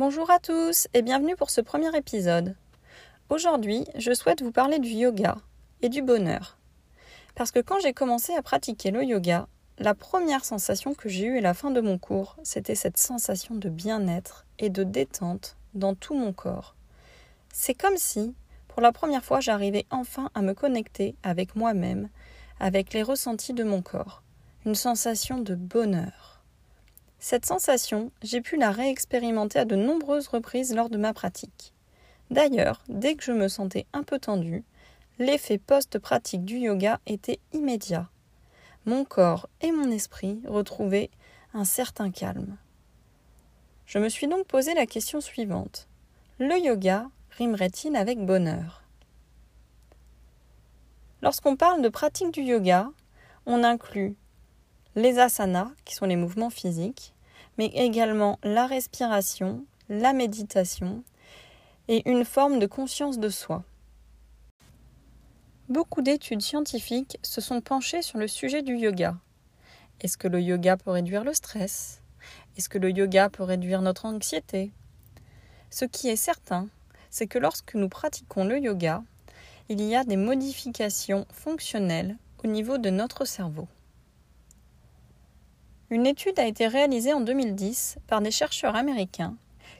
Bonjour à tous et bienvenue pour ce premier épisode. Aujourd'hui, je souhaite vous parler du yoga et du bonheur. Parce que quand j'ai commencé à pratiquer le yoga, la première sensation que j'ai eue à la fin de mon cours, c'était cette sensation de bien-être et de détente dans tout mon corps. C'est comme si, pour la première fois, j'arrivais enfin à me connecter avec moi-même, avec les ressentis de mon corps. Une sensation de bonheur. Cette sensation, j'ai pu la réexpérimenter à de nombreuses reprises lors de ma pratique. D'ailleurs, dès que je me sentais un peu tendue, l'effet post-pratique du yoga était immédiat. Mon corps et mon esprit retrouvaient un certain calme. Je me suis donc posé la question suivante. Le yoga rimerait-il avec bonheur? Lorsqu'on parle de pratique du yoga, on inclut les asanas, qui sont les mouvements physiques, mais également la respiration, la méditation et une forme de conscience de soi. Beaucoup d'études scientifiques se sont penchées sur le sujet du yoga. Est-ce que le yoga peut réduire le stress? Est-ce que le yoga peut réduire notre anxiété? Ce qui est certain, c'est que lorsque nous pratiquons le yoga, il y a des modifications fonctionnelles au niveau de notre cerveau. Une étude a été réalisée en 2010 par des chercheurs américains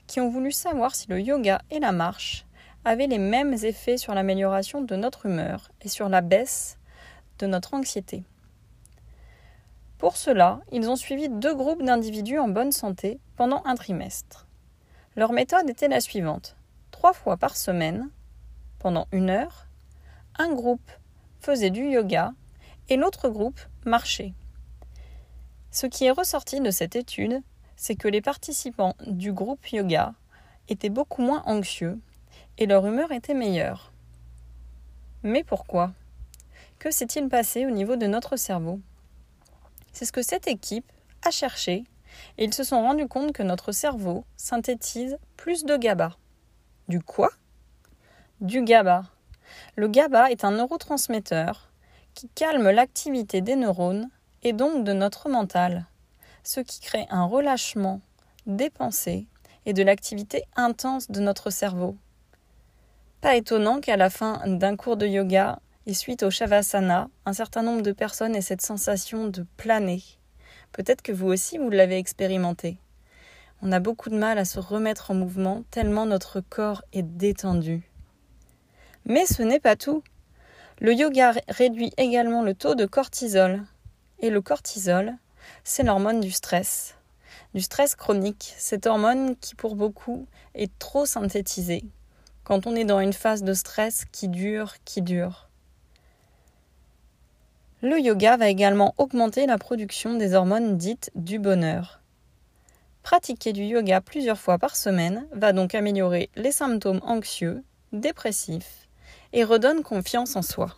qui ont voulu savoir si le yoga et la marche avaient les mêmes effets sur l'amélioration de notre humeur et sur la baisse de notre anxiété. Pour cela, ils ont suivi deux groupes d'individus en bonne santé pendant un trimestre. Leur méthode était la suivante. Trois fois par semaine, pendant une heure, un groupe faisait du yoga et l'autre groupe marchait. Ce qui est ressorti de cette étude, c'est que les participants du groupe yoga étaient beaucoup moins anxieux et leur humeur était meilleure. Mais pourquoi? Que s'est-il passé au niveau de notre cerveau? C'est ce que cette équipe a cherché et ils se sont rendus compte que notre cerveau synthétise plus de GABA. Du quoi? Du GABA. Le GABA est un neurotransmetteur qui calme l'activité des neurones et donc de notre mental, ce qui crée un relâchement des pensées et de l'activité intense de notre cerveau. Pas étonnant qu'à la fin d'un cours de yoga et suite au Shavasana, un certain nombre de personnes aient cette sensation de planer. Peut-être que vous aussi vous l'avez expérimenté. On a beaucoup de mal à se remettre en mouvement tellement notre corps est détendu. Mais ce n'est pas tout. Le yoga réduit également le taux de cortisol, et le cortisol, c'est l'hormone du stress. Du stress chronique, cette hormone qui pour beaucoup est trop synthétisée, quand on est dans une phase de stress qui dure, qui dure. Le yoga va également augmenter la production des hormones dites du bonheur. Pratiquer du yoga plusieurs fois par semaine va donc améliorer les symptômes anxieux, dépressifs et redonne confiance en soi.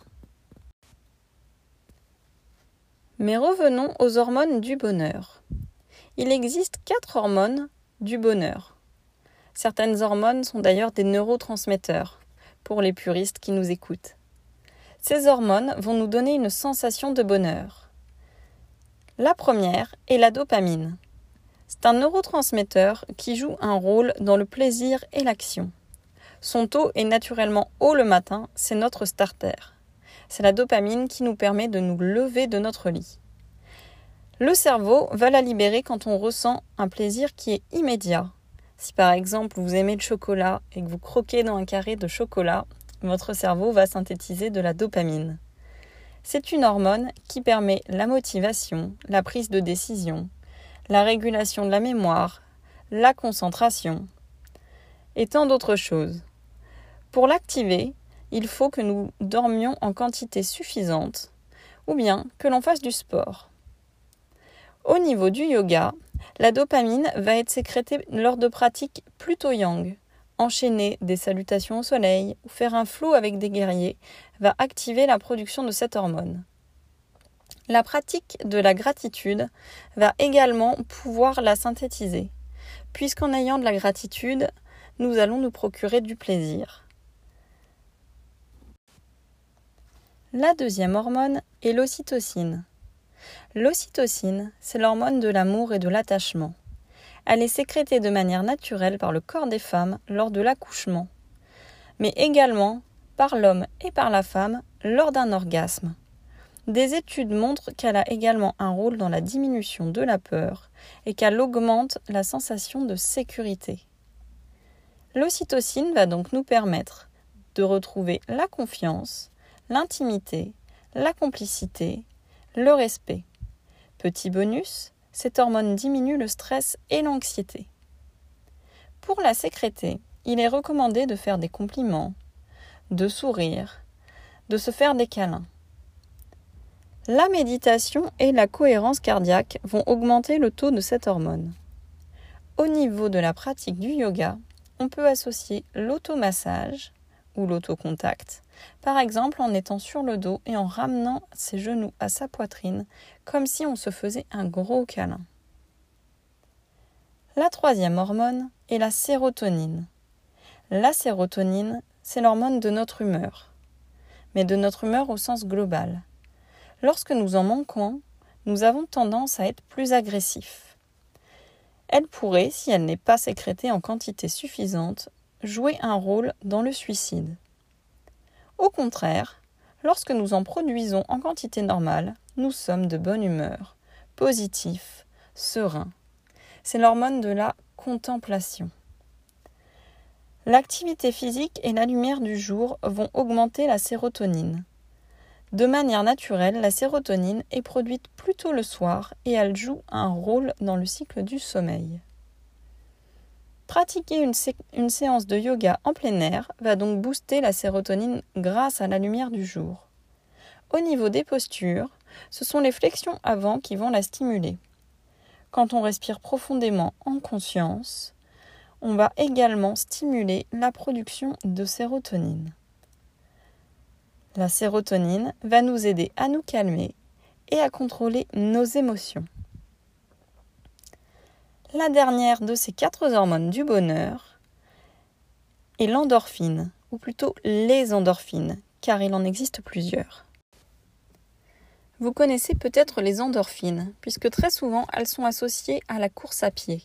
Mais revenons aux hormones du bonheur. Il existe quatre hormones du bonheur. Certaines hormones sont d'ailleurs des neurotransmetteurs, pour les puristes qui nous écoutent. Ces hormones vont nous donner une sensation de bonheur. La première est la dopamine. C'est un neurotransmetteur qui joue un rôle dans le plaisir et l'action. Son taux est naturellement haut le matin, c'est notre starter. C'est la dopamine qui nous permet de nous lever de notre lit. Le cerveau va la libérer quand on ressent un plaisir qui est immédiat. Si par exemple vous aimez le chocolat et que vous croquez dans un carré de chocolat, votre cerveau va synthétiser de la dopamine. C'est une hormone qui permet la motivation, la prise de décision, la régulation de la mémoire, la concentration et tant d'autres choses. Pour l'activer, il faut que nous dormions en quantité suffisante ou bien que l'on fasse du sport. Au niveau du yoga, la dopamine va être sécrétée lors de pratiques plutôt yang. Enchaîner des salutations au soleil ou faire un flot avec des guerriers va activer la production de cette hormone. La pratique de la gratitude va également pouvoir la synthétiser, puisqu'en ayant de la gratitude, nous allons nous procurer du plaisir. La deuxième hormone est l'ocytocine. L'ocytocine, c'est l'hormone de l'amour et de l'attachement. Elle est sécrétée de manière naturelle par le corps des femmes lors de l'accouchement, mais également par l'homme et par la femme lors d'un orgasme. Des études montrent qu'elle a également un rôle dans la diminution de la peur et qu'elle augmente la sensation de sécurité. L'ocytocine va donc nous permettre de retrouver la confiance, l'intimité, la complicité, le respect. Petit bonus, cette hormone diminue le stress et l'anxiété. Pour la sécréter, il est recommandé de faire des compliments, de sourire, de se faire des câlins. La méditation et la cohérence cardiaque vont augmenter le taux de cette hormone. Au niveau de la pratique du yoga, on peut associer l'automassage ou l'autocontact, par exemple en étant sur le dos et en ramenant ses genoux à sa poitrine comme si on se faisait un gros câlin. La troisième hormone est la sérotonine. La sérotonine, c'est l'hormone de notre humeur, mais de notre humeur au sens global. Lorsque nous en manquons, nous avons tendance à être plus agressifs. Elle pourrait, si elle n'est pas sécrétée en quantité suffisante, jouer un rôle dans le suicide. Au contraire, lorsque nous en produisons en quantité normale, nous sommes de bonne humeur, positifs, sereins. C'est l'hormone de la contemplation. L'activité physique et la lumière du jour vont augmenter la sérotonine. De manière naturelle, la sérotonine est produite plutôt le soir et elle joue un rôle dans le cycle du sommeil. Pratiquer une, séance de yoga en plein air va donc booster la sérotonine grâce à la lumière du jour. Au niveau des postures, ce sont les flexions avant qui vont la stimuler. Quand on respire profondément en conscience, on va également stimuler la production de sérotonine. La sérotonine va nous aider à nous calmer et à contrôler nos émotions. La dernière de ces quatre hormones du bonheur est l'endorphine, ou plutôt les endorphines, car il en existe plusieurs. Vous connaissez peut-être les endorphines, puisque très souvent elles sont associées à la course à pied.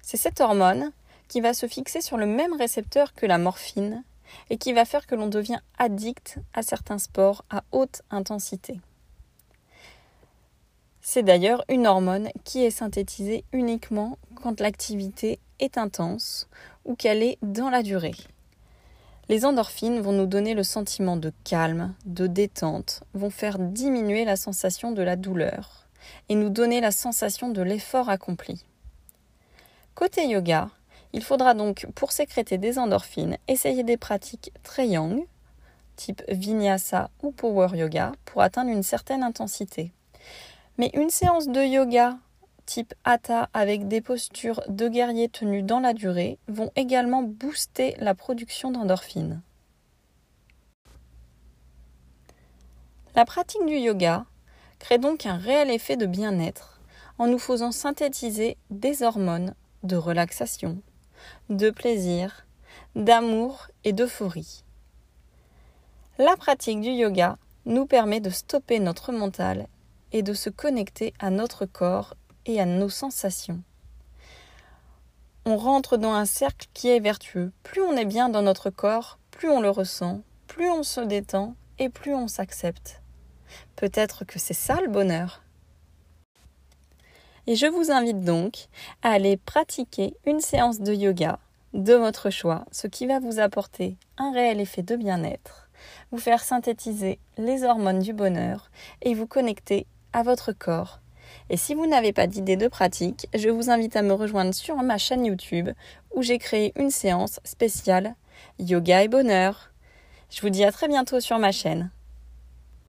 C'est cette hormone qui va se fixer sur le même récepteur que la morphine et qui va faire que l'on devient addict à certains sports à haute intensité. C'est d'ailleurs une hormone qui est synthétisée uniquement quand l'activité est intense ou qu'elle est dans la durée. Les endorphines vont nous donner le sentiment de calme, de détente, vont faire diminuer la sensation de la douleur et nous donner la sensation de l'effort accompli. Côté yoga, il faudra donc, pour sécréter des endorphines, essayer des pratiques très yang, type vinyasa ou power yoga, pour atteindre une certaine intensité. Mais une séance de yoga type hatha avec des postures de guerrier tenues dans la durée vont également booster la production d'endorphines. La pratique du yoga crée donc un réel effet de bien-être en nous faisant synthétiser des hormones de relaxation, de plaisir, d'amour et d'euphorie. La pratique du yoga nous permet de stopper notre mental et de se connecter à notre corps et à nos sensations. On rentre dans un cercle qui est vertueux. Plus on est bien dans notre corps, plus on le ressent, plus on se détend et plus on s'accepte. Peut-être que c'est ça le bonheur. Et je vous invite donc à aller pratiquer une séance de yoga de votre choix, ce qui va vous apporter un réel effet de bien-être, vous faire synthétiser les hormones du bonheur et vous connecter votre corps. Et si vous n'avez pas d'idée de pratique, je vous invite à me rejoindre sur ma chaîne YouTube où j'ai créé une séance spéciale Yoga et Bonheur. Je vous dis à très bientôt sur ma chaîne.